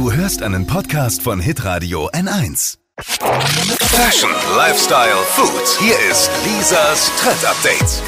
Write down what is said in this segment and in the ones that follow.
Du hörst einen Podcast von Hitradio N1. Fashion, Lifestyle, Food. Hier ist Lisas Trend Update.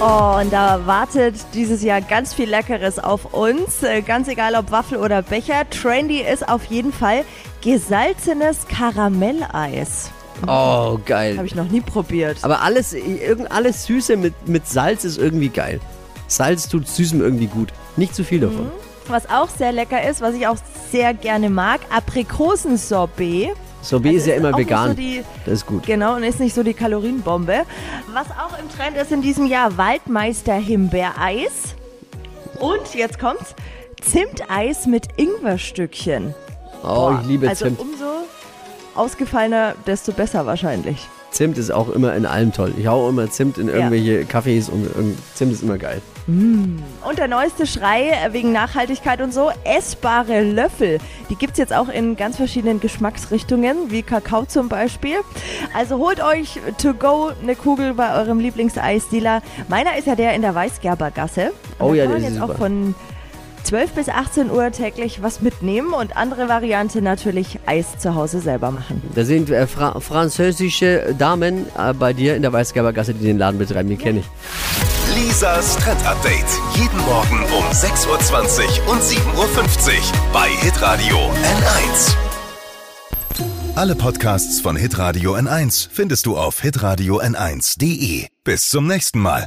Oh, und da wartet dieses Jahr ganz viel Leckeres auf uns. Äh, Ganz egal ob Waffel oder Becher. Trendy ist auf jeden Fall gesalzenes Karamelleis. Oh, geil. Habe ich noch nie probiert. Aber alles, irgend alles Süße mit, mit Salz ist irgendwie geil. Salz tut Süßem irgendwie gut. Nicht zu viel davon. Was auch sehr lecker ist, was ich auch sehr gerne mag, Aprikosensorbet. Sorbet Also ist ja immer vegan. so die- das ist gut. Genau, und ist nicht so die Kalorienbombe. Was auch im Trend ist in diesem Jahr, Waldmeister Himbeereis. Und jetzt kommt's, Zimteis mit Ingwerstückchen. Oh, Boah, ich liebe also Zimt. umso ausgefallener, desto besser wahrscheinlich. Zimt ist auch immer in allem toll. Ich hau immer Zimt in irgendwelche Kaffees und irgend- Zimt ist immer geil. Und der neueste Schrei äh, wegen Nachhaltigkeit und so, essbare Löffel. Die gibt's jetzt auch in ganz verschiedenen Geschmacksrichtungen, wie Kakao zum Beispiel. Also holt euch to go eine Kugel bei eurem Lieblingseisdealer. Meiner ist ja der in der Weißgerbergasse. Und Oh ja, der ist jetzt auch super. von 12 bis 18 Uhr täglich was mitnehmen und andere Variante natürlich Eis zu Hause selber machen. Da sind äh, Fra französische Damen äh, bei dir in der Weißgerbergasse, die den Laden betreiben. Die kenne ich. Lisas Trend Update. Jeden Morgen um 6.20 Uhr und 7.50 Uhr bei Hitradio N1. Alle Podcasts von Hitradio N1 findest du auf hitradio n1.de. Bis zum nächsten Mal.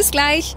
Bis gleich.